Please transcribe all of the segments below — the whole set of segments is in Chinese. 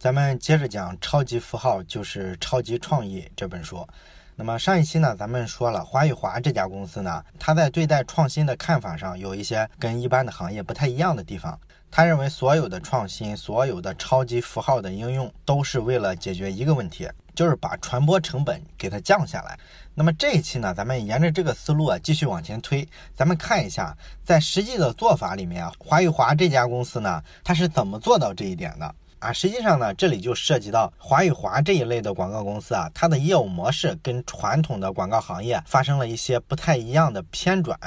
咱们接着讲《超级符号就是超级创意》这本书。那么上一期呢，咱们说了华与华这家公司呢，它在对待创新的看法上有一些跟一般的行业不太一样的地方。他认为所有的创新、所有的超级符号的应用，都是为了解决一个问题，就是把传播成本给它降下来。那么这一期呢，咱们沿着这个思路啊，继续往前推，咱们看一下在实际的做法里面啊，华与华这家公司呢，它是怎么做到这一点的？啊，实际上呢，这里就涉及到华与华这一类的广告公司啊，它的业务模式跟传统的广告行业发生了一些不太一样的偏转。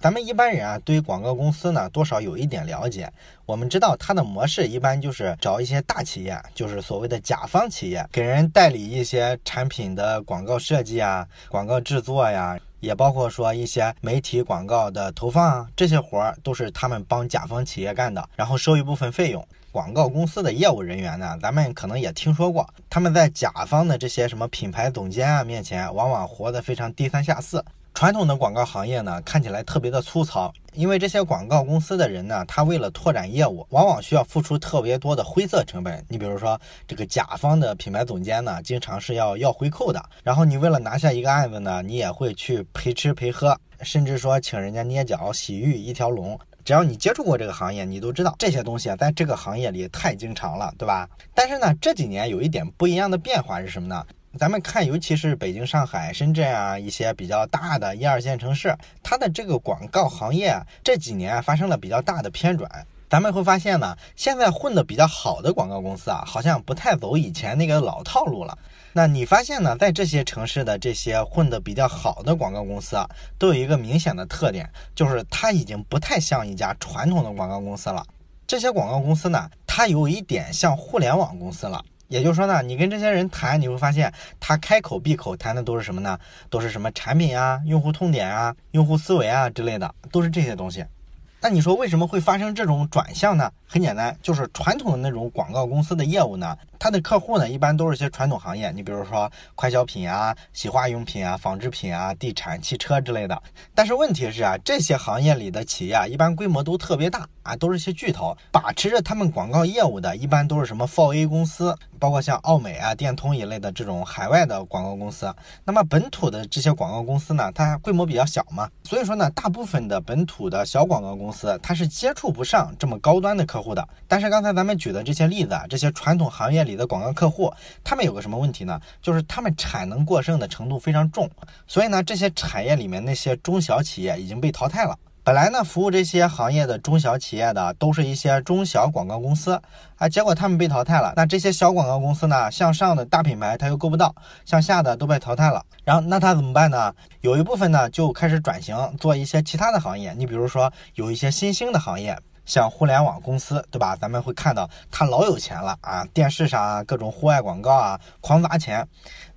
咱们一般人啊，对于广告公司呢，多少有一点了解。我们知道它的模式一般就是找一些大企业，就是所谓的甲方企业，给人代理一些产品的广告设计啊、广告制作呀，也包括说一些媒体广告的投放啊，这些活儿都是他们帮甲方企业干的，然后收一部分费用。广告公司的业务人员呢，咱们可能也听说过，他们在甲方的这些什么品牌总监啊面前，往往活得非常低三下四。传统的广告行业呢，看起来特别的粗糙，因为这些广告公司的人呢，他为了拓展业务，往往需要付出特别多的灰色成本。你比如说，这个甲方的品牌总监呢，经常是要要回扣的。然后你为了拿下一个案子呢，你也会去陪吃陪喝，甚至说请人家捏脚、洗浴一条龙。只要你接触过这个行业，你都知道这些东西啊，在这个行业里太经常了，对吧？但是呢，这几年有一点不一样的变化是什么呢？咱们看，尤其是北京、上海、深圳啊一些比较大的一二线城市，它的这个广告行业这几年发生了比较大的偏转。咱们会发现呢，现在混的比较好的广告公司啊，好像不太走以前那个老套路了。那你发现呢，在这些城市的这些混得比较好的广告公司啊，都有一个明显的特点，就是它已经不太像一家传统的广告公司了。这些广告公司呢，它有一点像互联网公司了。也就是说呢，你跟这些人谈，你会发现他开口闭口谈的都是什么呢？都是什么产品啊、用户痛点啊、用户思维啊之类的，都是这些东西。那你说为什么会发生这种转向呢？很简单，就是传统的那种广告公司的业务呢，它的客户呢一般都是些传统行业，你比如说快消品啊、洗化用品啊、纺织品啊、地产、汽车之类的。但是问题是啊，这些行业里的企业啊，一般规模都特别大啊，都是些巨头，把持着他们广告业务的，一般都是什么 4A 公司，包括像奥美啊、电通一类的这种海外的广告公司。那么本土的这些广告公司呢，它规模比较小嘛，所以说呢，大部分的本土的小广告公司，它是接触不上这么高端的客户。的，但是刚才咱们举的这些例子啊，这些传统行业里的广告客户，他们有个什么问题呢？就是他们产能过剩的程度非常重，所以呢，这些产业里面那些中小企业已经被淘汰了。本来呢，服务这些行业的中小企业的都是一些中小广告公司啊，结果他们被淘汰了。那这些小广告公司呢，向上的大品牌他又够不到，向下的都被淘汰了。然后那他怎么办呢？有一部分呢就开始转型做一些其他的行业。你比如说有一些新兴的行业。像互联网公司，对吧？咱们会看到他老有钱了啊，电视上啊，各种户外广告啊，狂砸钱。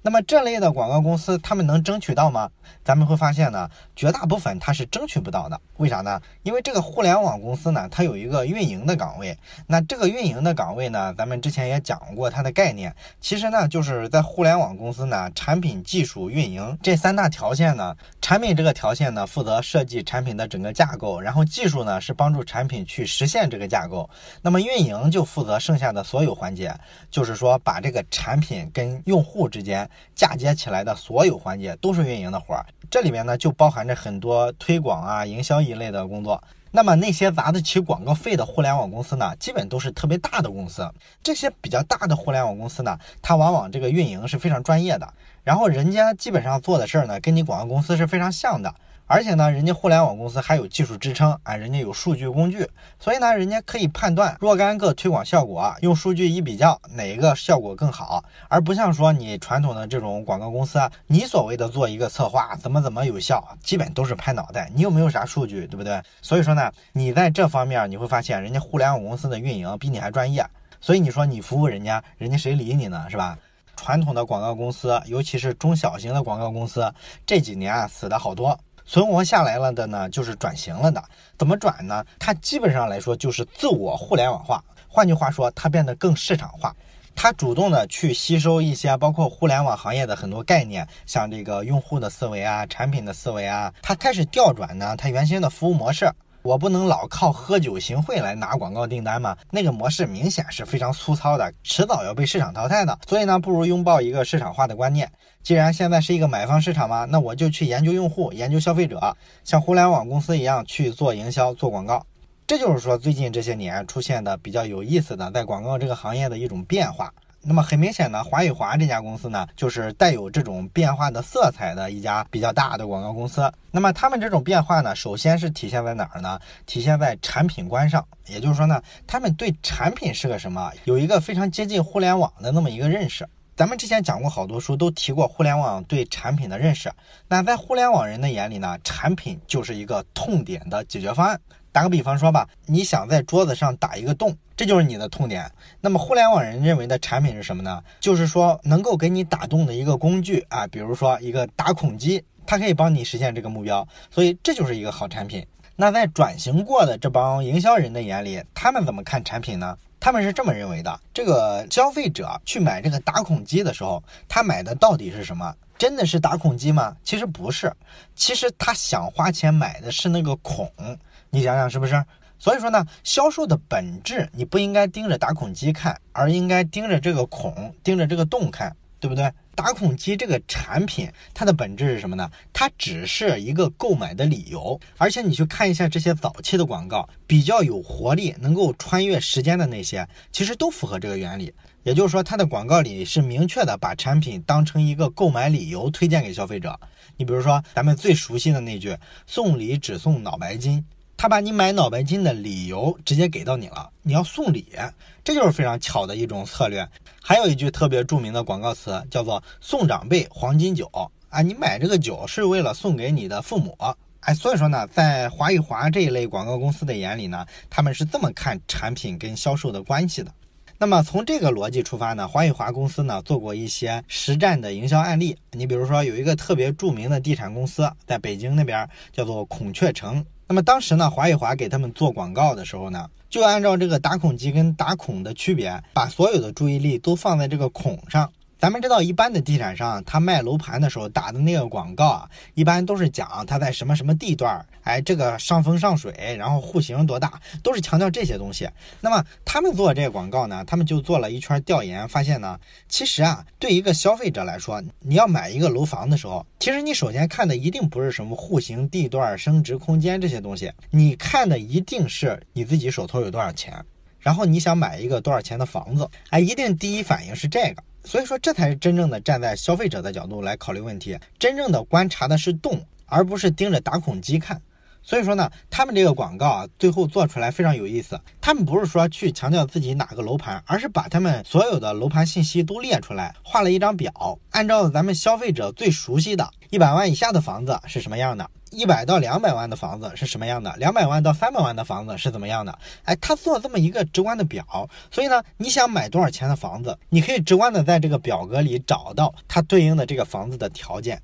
那么这类的广告公司，他们能争取到吗？咱们会发现呢，绝大部分它是争取不到的。为啥呢？因为这个互联网公司呢，它有一个运营的岗位。那这个运营的岗位呢，咱们之前也讲过它的概念。其实呢，就是在互联网公司呢，产品、技术、运营这三大条线呢，产品这个条线呢，负责设计产品的整个架构，然后技术呢是帮助产品去去实现这个架构，那么运营就负责剩下的所有环节，就是说把这个产品跟用户之间。嫁接起来的所有环节都是运营的活儿，这里面呢就包含着很多推广啊、营销一类的工作。那么那些砸得起广告费的互联网公司呢，基本都是特别大的公司。这些比较大的互联网公司呢，它往往这个运营是非常专业的，然后人家基本上做的事儿呢，跟你广告公司是非常像的。而且呢，人家互联网公司还有技术支撑啊，人家有数据工具，所以呢，人家可以判断若干个推广效果，用数据一比较，哪一个效果更好，而不像说你传统的这种广告公司，你所谓的做一个策划怎么怎么有效，基本都是拍脑袋，你有没有啥数据，对不对？所以说呢，你在这方面你会发现，人家互联网公司的运营比你还专业，所以你说你服务人家，人家谁理你呢，是吧？传统的广告公司，尤其是中小型的广告公司，这几年啊死的好多。存活下来了的呢，就是转型了的。怎么转呢？它基本上来说就是自我互联网化。换句话说，它变得更市场化。它主动的去吸收一些包括互联网行业的很多概念，像这个用户的思维啊、产品的思维啊。它开始调转呢，它原先的服务模式。我不能老靠喝酒行贿来拿广告订单嘛？那个模式明显是非常粗糙的，迟早要被市场淘汰的。所以呢，不如拥抱一个市场化的观念。既然现在是一个买方市场嘛，那我就去研究用户，研究消费者，像互联网公司一样去做营销、做广告。这就是说，最近这些年出现的比较有意思的在广告这个行业的一种变化。那么很明显呢，华与华这家公司呢，就是带有这种变化的色彩的一家比较大的广告公司。那么他们这种变化呢，首先是体现在哪儿呢？体现在产品观上，也就是说呢，他们对产品是个什么，有一个非常接近互联网的那么一个认识。咱们之前讲过好多书，都提过互联网对产品的认识。那在互联网人的眼里呢，产品就是一个痛点的解决方案。打个比方说吧，你想在桌子上打一个洞，这就是你的痛点。那么互联网人认为的产品是什么呢？就是说能够给你打洞的一个工具啊，比如说一个打孔机，它可以帮你实现这个目标。所以这就是一个好产品。那在转型过的这帮营销人的眼里，他们怎么看产品呢？他们是这么认为的：这个消费者去买这个打孔机的时候，他买的到底是什么？真的是打孔机吗？其实不是，其实他想花钱买的是那个孔。你想想是不是？所以说呢，销售的本质你不应该盯着打孔机看，而应该盯着这个孔，盯着这个洞看，对不对？打孔机这个产品，它的本质是什么呢？它只是一个购买的理由。而且你去看一下这些早期的广告，比较有活力、能够穿越时间的那些，其实都符合这个原理。也就是说，它的广告里是明确的把产品当成一个购买理由推荐给消费者。你比如说，咱们最熟悉的那句“送礼只送脑白金”。他把你买脑白金的理由直接给到你了，你要送礼，这就是非常巧的一种策略。还有一句特别著名的广告词叫做“送长辈黄金酒”，啊，你买这个酒是为了送给你的父母，哎，所以说呢，在华与华这一类广告公司的眼里呢，他们是这么看产品跟销售的关系的。那么从这个逻辑出发呢，华与华公司呢做过一些实战的营销案例。你比如说有一个特别著名的地产公司，在北京那边叫做孔雀城。那么当时呢，华与华给他们做广告的时候呢，就按照这个打孔机跟打孔的区别，把所有的注意力都放在这个孔上。咱们知道，一般的地产商他卖楼盘的时候打的那个广告啊，一般都是讲他在什么什么地段，哎，这个上风上水，然后户型多大，都是强调这些东西。那么他们做这个广告呢，他们就做了一圈调研，发现呢，其实啊，对一个消费者来说，你要买一个楼房的时候，其实你首先看的一定不是什么户型、地段、升值空间这些东西，你看的一定是你自己手头有多少钱，然后你想买一个多少钱的房子，哎，一定第一反应是这个。所以说，这才是真正的站在消费者的角度来考虑问题，真正的观察的是洞，而不是盯着打孔机看。所以说呢，他们这个广告啊，最后做出来非常有意思。他们不是说去强调自己哪个楼盘，而是把他们所有的楼盘信息都列出来，画了一张表，按照咱们消费者最熟悉的一百万以下的房子是什么样的，一百到两百万的房子是什么样的，两百万到三百万的房子是怎么样的。哎，他做这么一个直观的表，所以呢，你想买多少钱的房子，你可以直观的在这个表格里找到它对应的这个房子的条件。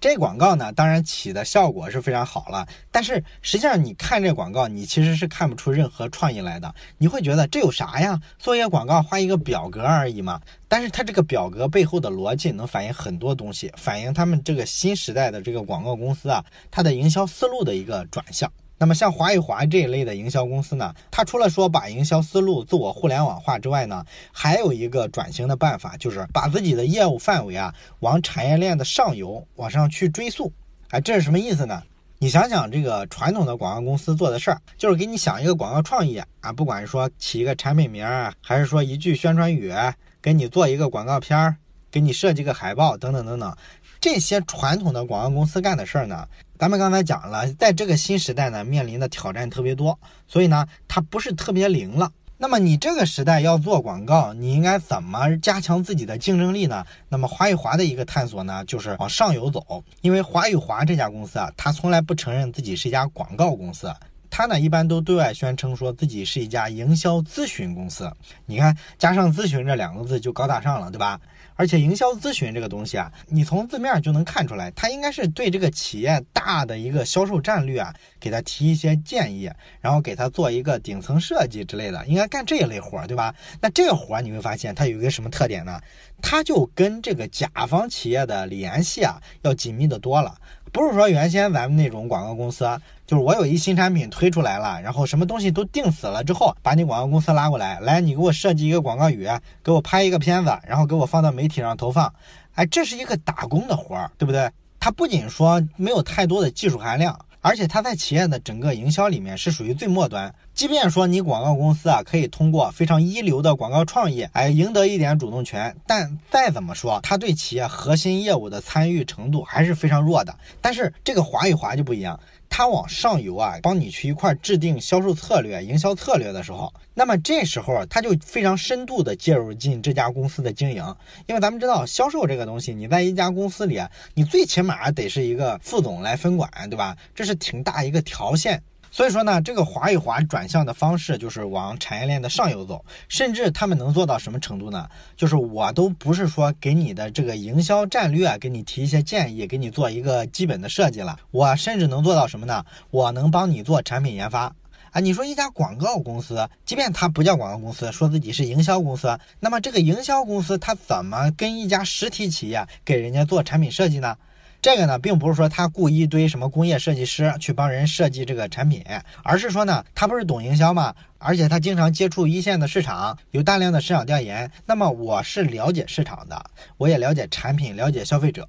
这广告呢，当然起的效果是非常好了，但是实际上你看这广告，你其实是看不出任何创意来的。你会觉得这有啥呀？做一个广告画一个表格而已嘛。但是它这个表格背后的逻辑能反映很多东西，反映他们这个新时代的这个广告公司啊，它的营销思路的一个转向。那么像华与华这一类的营销公司呢，它除了说把营销思路自我互联网化之外呢，还有一个转型的办法，就是把自己的业务范围啊往产业链的上游往上去追溯。哎，这是什么意思呢？你想想这个传统的广告公司做的事儿，就是给你想一个广告创意啊，不管是说起一个产品名儿，还是说一句宣传语，给你做一个广告片儿，给你设计个海报等等等等。这些传统的广告公司干的事儿呢，咱们刚才讲了，在这个新时代呢，面临的挑战特别多，所以呢，它不是特别灵了。那么你这个时代要做广告，你应该怎么加强自己的竞争力呢？那么华与华的一个探索呢，就是往上游走，因为华与华这家公司啊，它从来不承认自己是一家广告公司，他呢一般都对外宣称说自己是一家营销咨询公司。你看，加上咨询这两个字就高大上了，对吧？而且营销咨询这个东西啊，你从字面就能看出来，他应该是对这个企业大的一个销售战略啊，给他提一些建议，然后给他做一个顶层设计之类的，应该干这一类活儿，对吧？那这个活儿你会发现它有一个什么特点呢？它就跟这个甲方企业的联系啊要紧密的多了。不是说原先咱们那种广告公司，就是我有一新产品推出来了，然后什么东西都定死了之后，把你广告公司拉过来，来你给我设计一个广告语，给我拍一个片子，然后给我放到媒体上投放，哎，这是一个打工的活儿，对不对？它不仅说没有太多的技术含量。而且它在企业的整个营销里面是属于最末端。即便说你广告公司啊可以通过非常一流的广告创意，哎，赢得一点主动权，但再怎么说，它对企业核心业务的参与程度还是非常弱的。但是这个华与华就不一样。他往上游啊，帮你去一块制定销售策略、营销策略的时候，那么这时候他就非常深度的介入进这家公司的经营，因为咱们知道销售这个东西，你在一家公司里，你最起码得是一个副总来分管，对吧？这是挺大一个条线。所以说呢，这个划一划转向的方式就是往产业链的上游走，甚至他们能做到什么程度呢？就是我都不是说给你的这个营销战略给你提一些建议，给你做一个基本的设计了，我甚至能做到什么呢？我能帮你做产品研发啊！你说一家广告公司，即便它不叫广告公司，说自己是营销公司，那么这个营销公司它怎么跟一家实体企业给人家做产品设计呢？这个呢，并不是说他雇一堆什么工业设计师去帮人设计这个产品，而是说呢，他不是懂营销吗？而且他经常接触一线的市场，有大量的市场调研。那么我是了解市场的，我也了解产品，了解消费者。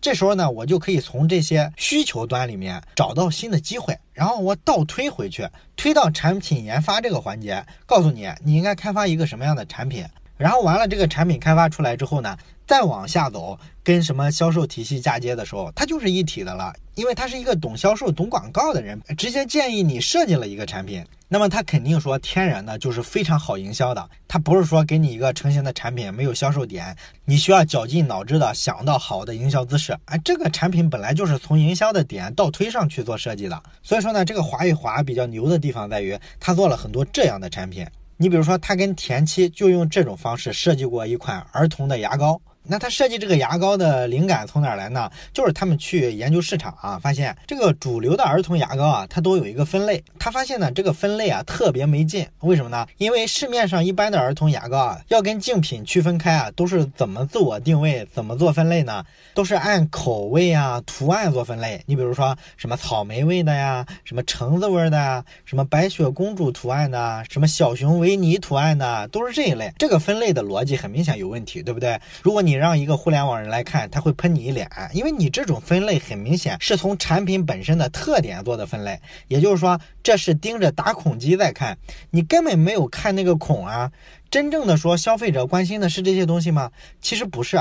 这时候呢，我就可以从这些需求端里面找到新的机会，然后我倒推回去，推到产品研发这个环节，告诉你你应该开发一个什么样的产品。然后完了，这个产品开发出来之后呢？再往下走，跟什么销售体系嫁接的时候，它就是一体的了。因为他是一个懂销售、懂广告的人，直接建议你设计了一个产品，那么他肯定说天然的就是非常好营销的。他不是说给你一个成型的产品没有销售点，你需要绞尽脑汁的想到好的营销姿势。哎，这个产品本来就是从营销的点倒推上去做设计的。所以说呢，这个华与华比较牛的地方在于，他做了很多这样的产品。你比如说，他跟田七就用这种方式设计过一款儿童的牙膏。那他设计这个牙膏的灵感从哪儿来呢？就是他们去研究市场啊，发现这个主流的儿童牙膏啊，它都有一个分类。他发现呢，这个分类啊特别没劲。为什么呢？因为市面上一般的儿童牙膏啊，要跟竞品区分开啊，都是怎么自我定位，怎么做分类呢？都是按口味啊、图案做分类。你比如说什么草莓味的呀，什么橙子味的呀，什么白雪公主图案的，什么小熊维尼图案的，都是这一类。这个分类的逻辑很明显有问题，对不对？如果你你让一个互联网人来看，他会喷你一脸，因为你这种分类很明显是从产品本身的特点做的分类，也就是说，这是盯着打孔机在看，你根本没有看那个孔啊。真正的说，消费者关心的是这些东西吗？其实不是，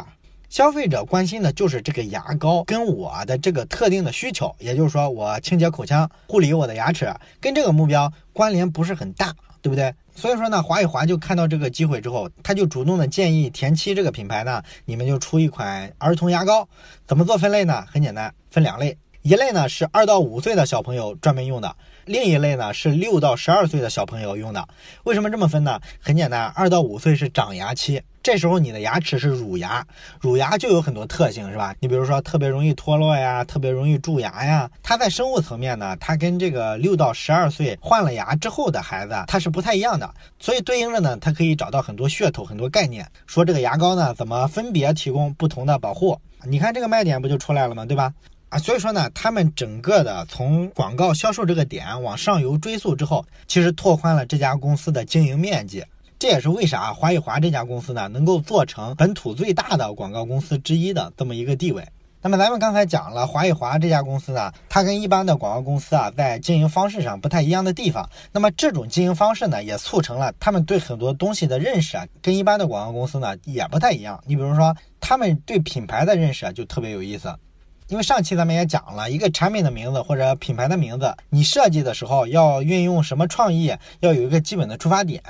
消费者关心的就是这个牙膏跟我的这个特定的需求，也就是说，我清洁口腔、护理我的牙齿，跟这个目标关联不是很大，对不对？所以说呢，华与华就看到这个机会之后，他就主动的建议田七这个品牌呢，你们就出一款儿童牙膏。怎么做分类呢？很简单，分两类，一类呢是二到五岁的小朋友专门用的，另一类呢是六到十二岁的小朋友用的。为什么这么分呢？很简单，二到五岁是长牙期。这时候你的牙齿是乳牙，乳牙就有很多特性，是吧？你比如说特别容易脱落呀，特别容易蛀牙呀。它在生物层面呢，它跟这个六到十二岁换了牙之后的孩子，它是不太一样的。所以对应着呢，它可以找到很多噱头、很多概念，说这个牙膏呢怎么分别提供不同的保护。你看这个卖点不就出来了吗？对吧？啊，所以说呢，他们整个的从广告销售这个点往上游追溯之后，其实拓宽了这家公司的经营面积。这也是为啥华宇华这家公司呢，能够做成本土最大的广告公司之一的这么一个地位。那么咱们刚才讲了华宇华这家公司呢，它跟一般的广告公司啊，在经营方式上不太一样的地方。那么这种经营方式呢，也促成了他们对很多东西的认识啊，跟一般的广告公司呢也不太一样。你比如说，他们对品牌的认识啊，就特别有意思。因为上期咱们也讲了一个产品的名字或者品牌的名字，你设计的时候要运用什么创意，要有一个基本的出发点，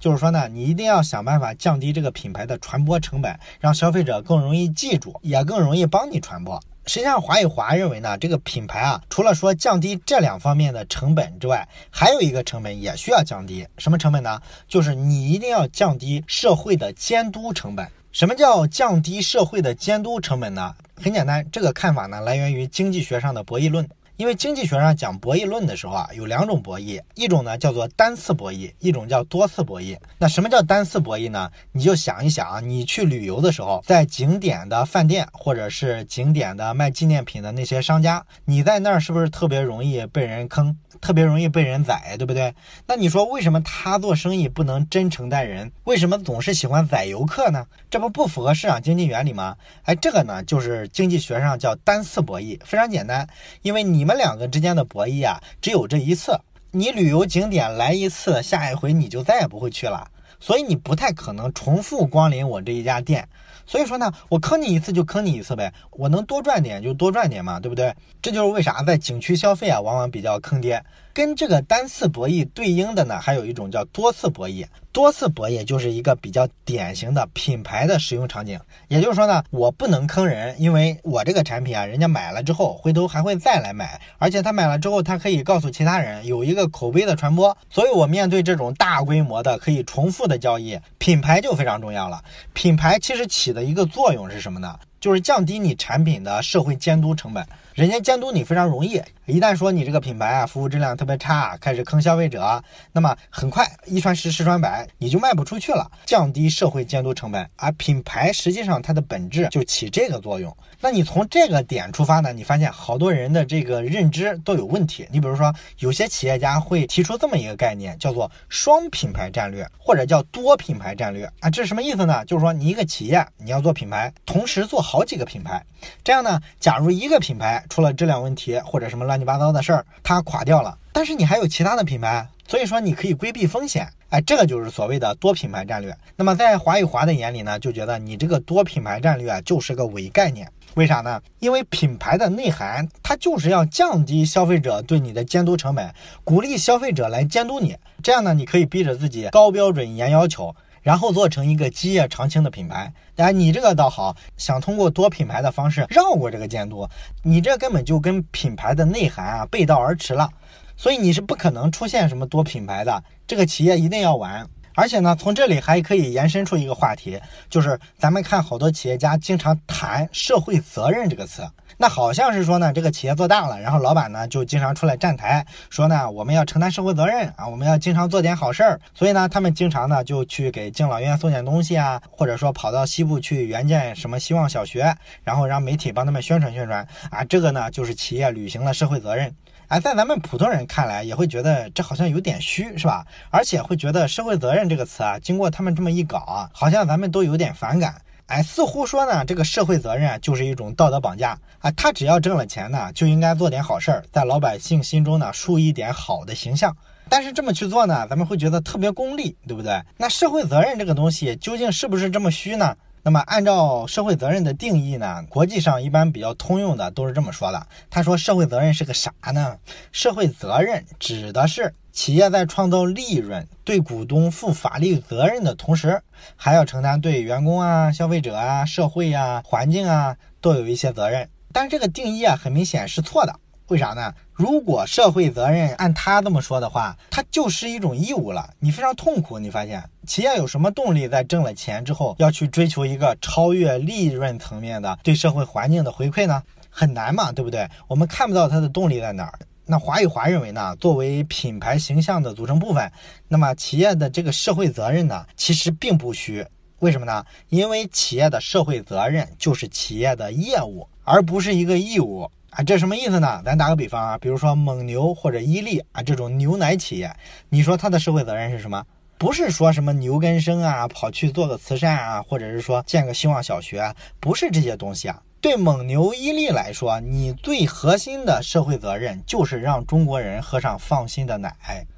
就是说呢，你一定要想办法降低这个品牌的传播成本，让消费者更容易记住，也更容易帮你传播。实际上，华与华认为呢，这个品牌啊，除了说降低这两方面的成本之外，还有一个成本也需要降低。什么成本呢？就是你一定要降低社会的监督成本。什么叫降低社会的监督成本呢？很简单，这个看法呢来源于经济学上的博弈论。因为经济学上讲博弈论的时候啊，有两种博弈，一种呢叫做单次博弈，一种叫多次博弈。那什么叫单次博弈呢？你就想一想啊，你去旅游的时候，在景点的饭店或者是景点的卖纪念品的那些商家，你在那儿是不是特别容易被人坑？特别容易被人宰，对不对？那你说为什么他做生意不能真诚待人？为什么总是喜欢宰游客呢？这不不符合市场经济原理吗？哎，这个呢就是经济学上叫单次博弈，非常简单，因为你们两个之间的博弈啊，只有这一次。你旅游景点来一次，下一回你就再也不会去了，所以你不太可能重复光临我这一家店。所以说呢，我坑你一次就坑你一次呗，我能多赚点就多赚点嘛，对不对？这就是为啥在景区消费啊，往往比较坑爹。跟这个单次博弈对应的呢，还有一种叫多次博弈。多次博弈就是一个比较典型的品牌的使用场景。也就是说呢，我不能坑人，因为我这个产品啊，人家买了之后，回头还会再来买，而且他买了之后，他可以告诉其他人，有一个口碑的传播。所以我面对这种大规模的可以重复的交易，品牌就非常重要了。品牌其实起的一个作用是什么呢？就是降低你产品的社会监督成本。人家监督你非常容易，一旦说你这个品牌啊服务质量特别差，开始坑消费者，那么很快一传十十传百，你就卖不出去了，降低社会监督成本。而品牌实际上它的本质就起这个作用。那你从这个点出发呢，你发现好多人的这个认知都有问题。你比如说，有些企业家会提出这么一个概念，叫做双品牌战略，或者叫多品牌战略啊，这是什么意思呢？就是说你一个企业你要做品牌，同时做好几个品牌，这样呢，假如一个品牌。出了质量问题或者什么乱七八糟的事儿，它垮掉了。但是你还有其他的品牌，所以说你可以规避风险。哎，这个就是所谓的多品牌战略。那么在华与华的眼里呢，就觉得你这个多品牌战略就是个伪概念。为啥呢？因为品牌的内涵它就是要降低消费者对你的监督成本，鼓励消费者来监督你。这样呢，你可以逼着自己高标准、严要求。然后做成一个基业长青的品牌，哎，你这个倒好，想通过多品牌的方式绕过这个监督，你这根本就跟品牌的内涵啊背道而驰了，所以你是不可能出现什么多品牌的，这个企业一定要完。而且呢，从这里还可以延伸出一个话题，就是咱们看好多企业家经常谈社会责任这个词。那好像是说呢，这个企业做大了，然后老板呢就经常出来站台说呢，我们要承担社会责任啊，我们要经常做点好事儿。所以呢，他们经常呢就去给敬老院送点东西啊，或者说跑到西部去援建什么希望小学，然后让媒体帮他们宣传宣传啊，这个呢就是企业履行了社会责任。哎，在咱们普通人看来也会觉得这好像有点虚，是吧？而且会觉得社会责任这个词啊，经过他们这么一搞啊，好像咱们都有点反感。哎，似乎说呢，这个社会责任就是一种道德绑架啊！他只要挣了钱呢，就应该做点好事儿，在老百姓心中呢树一点好的形象。但是这么去做呢，咱们会觉得特别功利，对不对？那社会责任这个东西究竟是不是这么虚呢？那么按照社会责任的定义呢，国际上一般比较通用的都是这么说的。他说社会责任是个啥呢？社会责任指的是。企业在创造利润、对股东负法律责任的同时，还要承担对员工啊、消费者啊、社会啊、环境啊都有一些责任。但是这个定义啊，很明显是错的。为啥呢？如果社会责任按他这么说的话，它就是一种义务了。你非常痛苦。你发现企业有什么动力在挣了钱之后要去追求一个超越利润层面的对社会环境的回馈呢？很难嘛，对不对？我们看不到它的动力在哪儿。那华与华认为呢，作为品牌形象的组成部分，那么企业的这个社会责任呢，其实并不虚。为什么呢？因为企业的社会责任就是企业的业务，而不是一个义务啊。这什么意思呢？咱打个比方啊，比如说蒙牛或者伊利啊这种牛奶企业，你说它的社会责任是什么？不是说什么牛根生啊，跑去做个慈善啊，或者是说建个希望小学，不是这些东西啊。对蒙牛、伊利来说，你最核心的社会责任就是让中国人喝上放心的奶。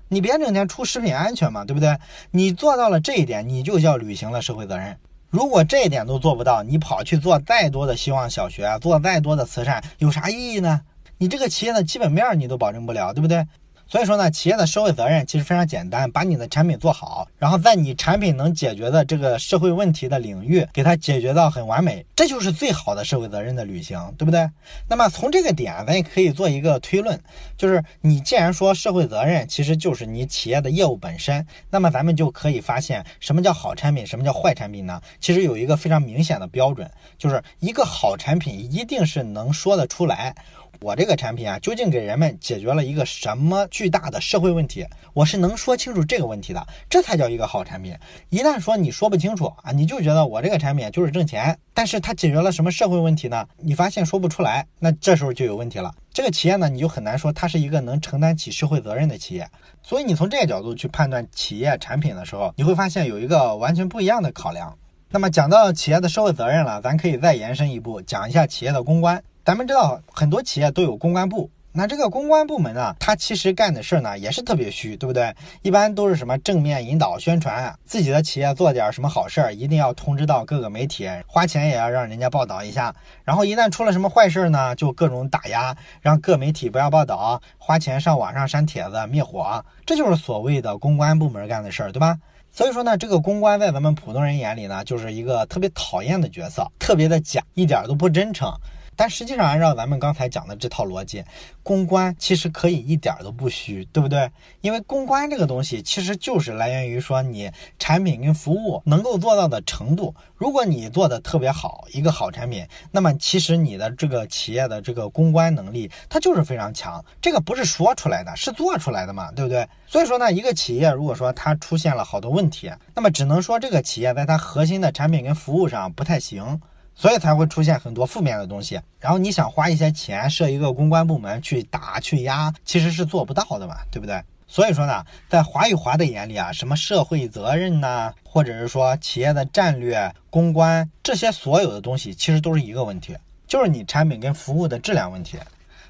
你别整天出食品安全嘛，对不对？你做到了这一点，你就叫履行了社会责任。如果这一点都做不到，你跑去做再多的希望小学，做再多的慈善，有啥意义呢？你这个企业的基本面你都保证不了，对不对？所以说呢，企业的社会责任其实非常简单，把你的产品做好，然后在你产品能解决的这个社会问题的领域，给它解决到很完美，这就是最好的社会责任的履行，对不对？那么从这个点，咱也可以做一个推论，就是你既然说社会责任其实就是你企业的业务本身，那么咱们就可以发现，什么叫好产品，什么叫坏产品呢？其实有一个非常明显的标准，就是一个好产品一定是能说得出来。我这个产品啊，究竟给人们解决了一个什么巨大的社会问题？我是能说清楚这个问题的，这才叫一个好产品。一旦说你说不清楚啊，你就觉得我这个产品就是挣钱，但是它解决了什么社会问题呢？你发现说不出来，那这时候就有问题了。这个企业呢，你就很难说它是一个能承担起社会责任的企业。所以你从这个角度去判断企业产品的时候，你会发现有一个完全不一样的考量。那么讲到企业的社会责任了，咱可以再延伸一步，讲一下企业的公关。咱们知道很多企业都有公关部，那这个公关部门呢，它其实干的事儿呢也是特别虚，对不对？一般都是什么正面引导宣传自己的企业做点什么好事儿，一定要通知到各个媒体，花钱也要让人家报道一下。然后一旦出了什么坏事儿呢，就各种打压，让各媒体不要报道，花钱上网上删帖子灭火，这就是所谓的公关部门干的事儿，对吧？所以说呢，这个公关在咱们普通人眼里呢，就是一个特别讨厌的角色，特别的假，一点都不真诚。但实际上，按照咱们刚才讲的这套逻辑，公关其实可以一点都不虚，对不对？因为公关这个东西，其实就是来源于说你产品跟服务能够做到的程度。如果你做的特别好，一个好产品，那么其实你的这个企业的这个公关能力，它就是非常强。这个不是说出来的，是做出来的嘛，对不对？所以说呢，一个企业如果说它出现了好多问题，那么只能说这个企业在它核心的产品跟服务上不太行。所以才会出现很多负面的东西，然后你想花一些钱设一个公关部门去打去压，其实是做不到的嘛，对不对？所以说呢，在华与华的眼里啊，什么社会责任呐，或者是说企业的战略、公关这些所有的东西，其实都是一个问题，就是你产品跟服务的质量问题。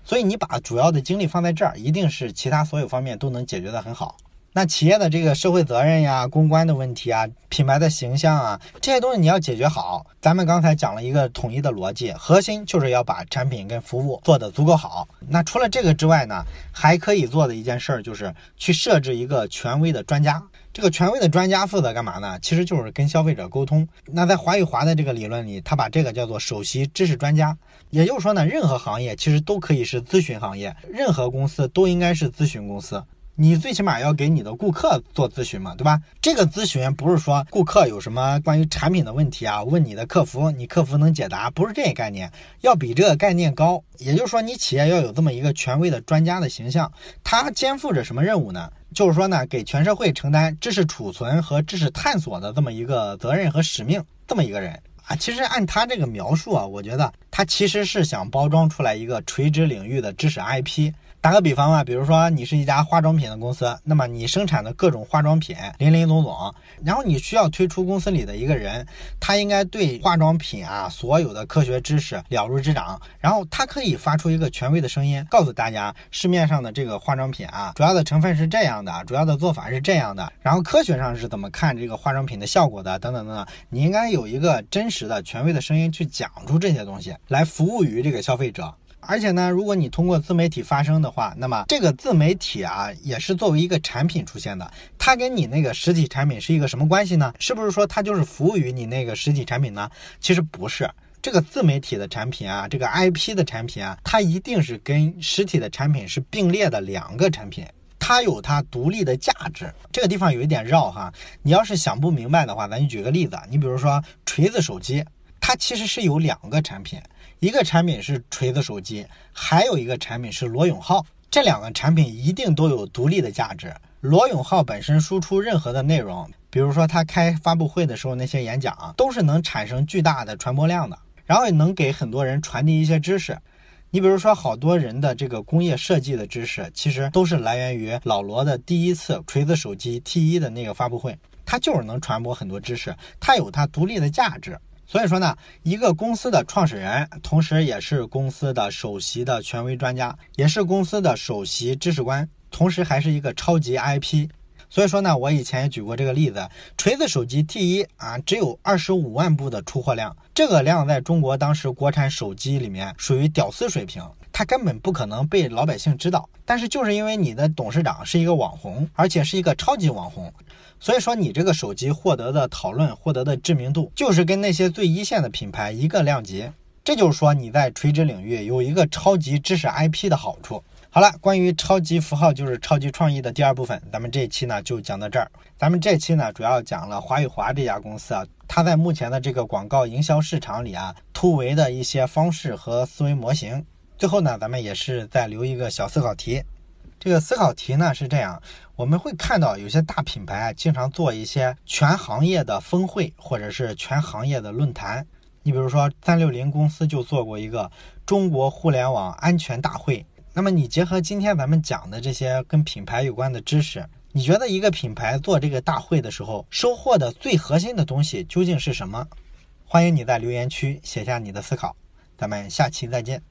所以你把主要的精力放在这儿，一定是其他所有方面都能解决的很好。那企业的这个社会责任呀、公关的问题啊、品牌的形象啊，这些东西你要解决好。咱们刚才讲了一个统一的逻辑，核心就是要把产品跟服务做得足够好。那除了这个之外呢，还可以做的一件事儿就是去设置一个权威的专家。这个权威的专家负责干嘛呢？其实就是跟消费者沟通。那在华与华的这个理论里，他把这个叫做首席知识专家。也就是说呢，任何行业其实都可以是咨询行业，任何公司都应该是咨询公司。你最起码要给你的顾客做咨询嘛，对吧？这个咨询不是说顾客有什么关于产品的问题啊，问你的客服，你客服能解答，不是这个概念，要比这个概念高。也就是说，你企业要有这么一个权威的专家的形象，他肩负着什么任务呢？就是说呢，给全社会承担知识储存和知识探索的这么一个责任和使命，这么一个人啊。其实按他这个描述啊，我觉得他其实是想包装出来一个垂直领域的知识 IP。打个比方吧，比如说你是一家化妆品的公司，那么你生产的各种化妆品林林总总，然后你需要推出公司里的一个人，他应该对化妆品啊所有的科学知识了如指掌，然后他可以发出一个权威的声音，告诉大家市面上的这个化妆品啊，主要的成分是这样的，主要的做法是这样的，然后科学上是怎么看这个化妆品的效果的，等等等等，你应该有一个真实的权威的声音去讲出这些东西来，服务于这个消费者。而且呢，如果你通过自媒体发声的话，那么这个自媒体啊，也是作为一个产品出现的。它跟你那个实体产品是一个什么关系呢？是不是说它就是服务于你那个实体产品呢？其实不是，这个自媒体的产品啊，这个 IP 的产品啊，它一定是跟实体的产品是并列的两个产品，它有它独立的价值。这个地方有一点绕哈，你要是想不明白的话，咱就举个例子，你比如说锤子手机，它其实是有两个产品。一个产品是锤子手机，还有一个产品是罗永浩。这两个产品一定都有独立的价值。罗永浩本身输出任何的内容，比如说他开发布会的时候那些演讲，都是能产生巨大的传播量的，然后也能给很多人传递一些知识。你比如说，好多人的这个工业设计的知识，其实都是来源于老罗的第一次锤子手机 T 一的那个发布会，它就是能传播很多知识，它有它独立的价值。所以说呢，一个公司的创始人，同时也是公司的首席的权威专家，也是公司的首席知识官，同时还是一个超级 IP。所以说呢，我以前也举过这个例子，锤子手机 T 一啊，只有二十五万部的出货量，这个量在中国当时国产手机里面属于屌丝水平，它根本不可能被老百姓知道。但是就是因为你的董事长是一个网红，而且是一个超级网红。所以说，你这个手机获得的讨论、获得的知名度，就是跟那些最一线的品牌一个量级。这就是说，你在垂直领域有一个超级知识 IP 的好处。好了，关于超级符号就是超级创意的第二部分，咱们这一期呢就讲到这儿。咱们这期呢主要讲了华与华这家公司啊，它在目前的这个广告营销市场里啊突围的一些方式和思维模型。最后呢，咱们也是再留一个小思考题。这个思考题呢是这样，我们会看到有些大品牌经常做一些全行业的峰会，或者是全行业的论坛。你比如说，三六零公司就做过一个中国互联网安全大会。那么你结合今天咱们讲的这些跟品牌有关的知识，你觉得一个品牌做这个大会的时候，收获的最核心的东西究竟是什么？欢迎你在留言区写下你的思考。咱们下期再见。